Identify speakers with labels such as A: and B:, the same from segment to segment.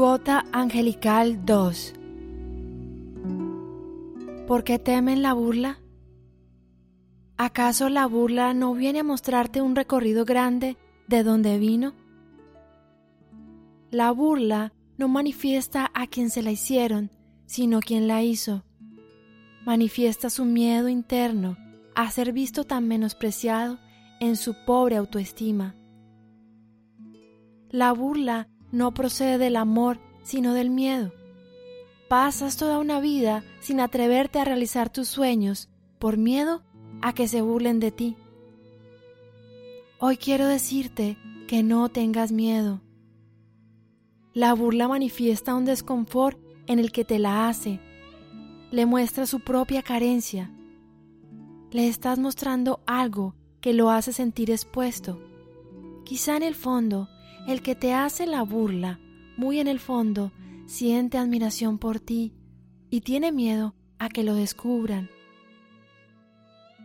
A: Cuota Angelical 2 ¿Por qué temen la burla? ¿Acaso la burla no viene a mostrarte un recorrido grande de donde vino? La burla no manifiesta a quien se la hicieron, sino quien la hizo. Manifiesta su miedo interno a ser visto tan menospreciado en su pobre autoestima. La burla no procede del amor, sino del miedo. Pasas toda una vida sin atreverte a realizar tus sueños por miedo a que se burlen de ti. Hoy quiero decirte que no tengas miedo. La burla manifiesta un desconfort en el que te la hace. Le muestra su propia carencia. Le estás mostrando algo que lo hace sentir expuesto. Quizá en el fondo, el que te hace la burla, muy en el fondo, siente admiración por ti y tiene miedo a que lo descubran.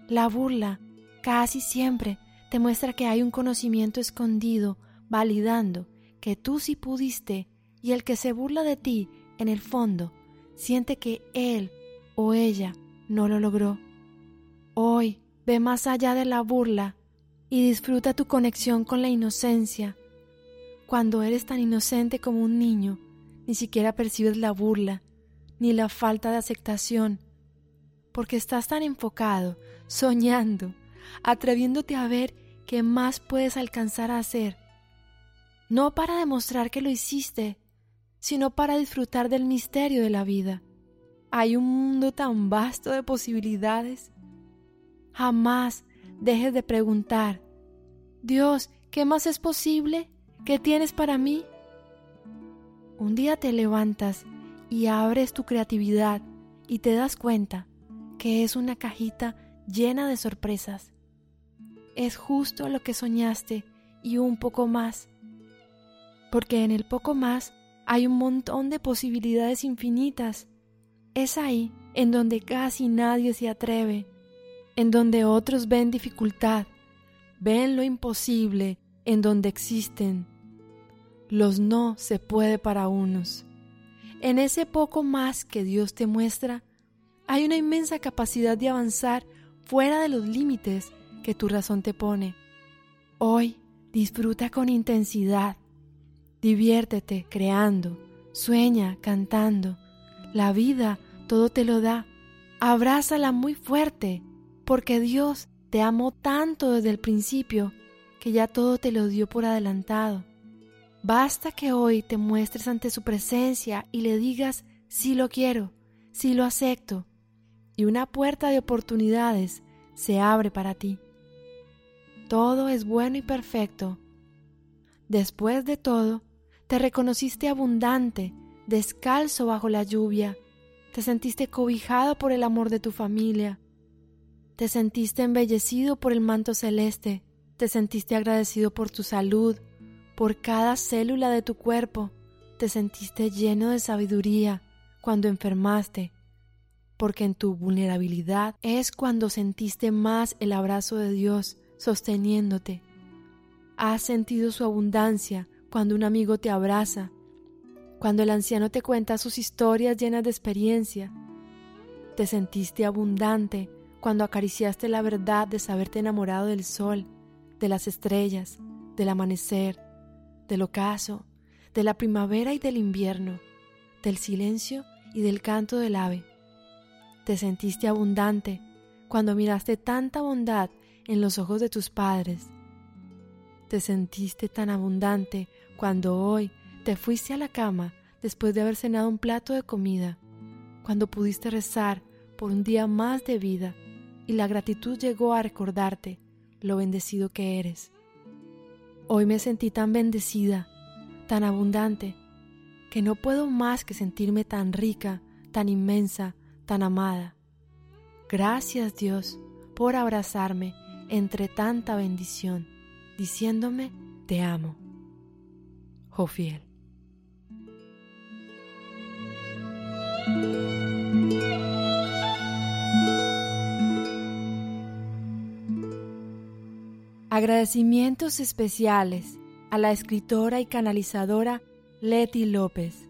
A: La burla casi siempre te muestra que hay un conocimiento escondido validando que tú sí pudiste y el que se burla de ti, en el fondo, siente que él o ella no lo logró. Hoy Ve más allá de la burla y disfruta tu conexión con la inocencia. Cuando eres tan inocente como un niño, ni siquiera percibes la burla ni la falta de aceptación, porque estás tan enfocado, soñando, atreviéndote a ver qué más puedes alcanzar a hacer. No para demostrar que lo hiciste, sino para disfrutar del misterio de la vida. Hay un mundo tan vasto de posibilidades Jamás dejes de preguntar, Dios, ¿qué más es posible? ¿Qué tienes para mí? Un día te levantas y abres tu creatividad y te das cuenta que es una cajita llena de sorpresas. Es justo lo que soñaste y un poco más, porque en el poco más hay un montón de posibilidades infinitas. Es ahí en donde casi nadie se atreve en donde otros ven dificultad, ven lo imposible en donde existen. Los no se puede para unos. En ese poco más que Dios te muestra, hay una inmensa capacidad de avanzar fuera de los límites que tu razón te pone. Hoy disfruta con intensidad, diviértete creando, sueña cantando. La vida todo te lo da. Abrázala muy fuerte porque Dios te amó tanto desde el principio que ya todo te lo dio por adelantado. Basta que hoy te muestres ante su presencia y le digas sí lo quiero, sí lo acepto, y una puerta de oportunidades se abre para ti. Todo es bueno y perfecto. Después de todo, te reconociste abundante, descalzo bajo la lluvia, te sentiste cobijado por el amor de tu familia, te sentiste embellecido por el manto celeste, te sentiste agradecido por tu salud, por cada célula de tu cuerpo, te sentiste lleno de sabiduría cuando enfermaste, porque en tu vulnerabilidad es cuando sentiste más el abrazo de Dios sosteniéndote. Has sentido su abundancia cuando un amigo te abraza, cuando el anciano te cuenta sus historias llenas de experiencia. Te sentiste abundante cuando acariciaste la verdad de saberte enamorado del sol, de las estrellas, del amanecer, del ocaso, de la primavera y del invierno, del silencio y del canto del ave. Te sentiste abundante cuando miraste tanta bondad en los ojos de tus padres. Te sentiste tan abundante cuando hoy te fuiste a la cama después de haber cenado un plato de comida, cuando pudiste rezar por un día más de vida y la gratitud llegó a recordarte lo bendecido que eres. Hoy me sentí tan bendecida, tan abundante, que no puedo más que sentirme tan rica, tan inmensa, tan amada. Gracias Dios por abrazarme entre tanta bendición, diciéndome te amo. Jofiel. Agradecimientos especiales a la escritora y canalizadora Leti López,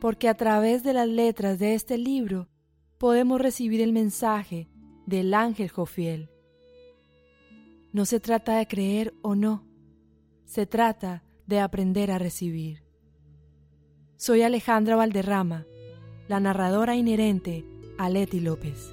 A: porque a través de las letras de este libro podemos recibir el mensaje del ángel Jofiel. No se trata de creer o no, se trata de aprender a recibir. Soy Alejandra Valderrama, la narradora inherente a Leti López.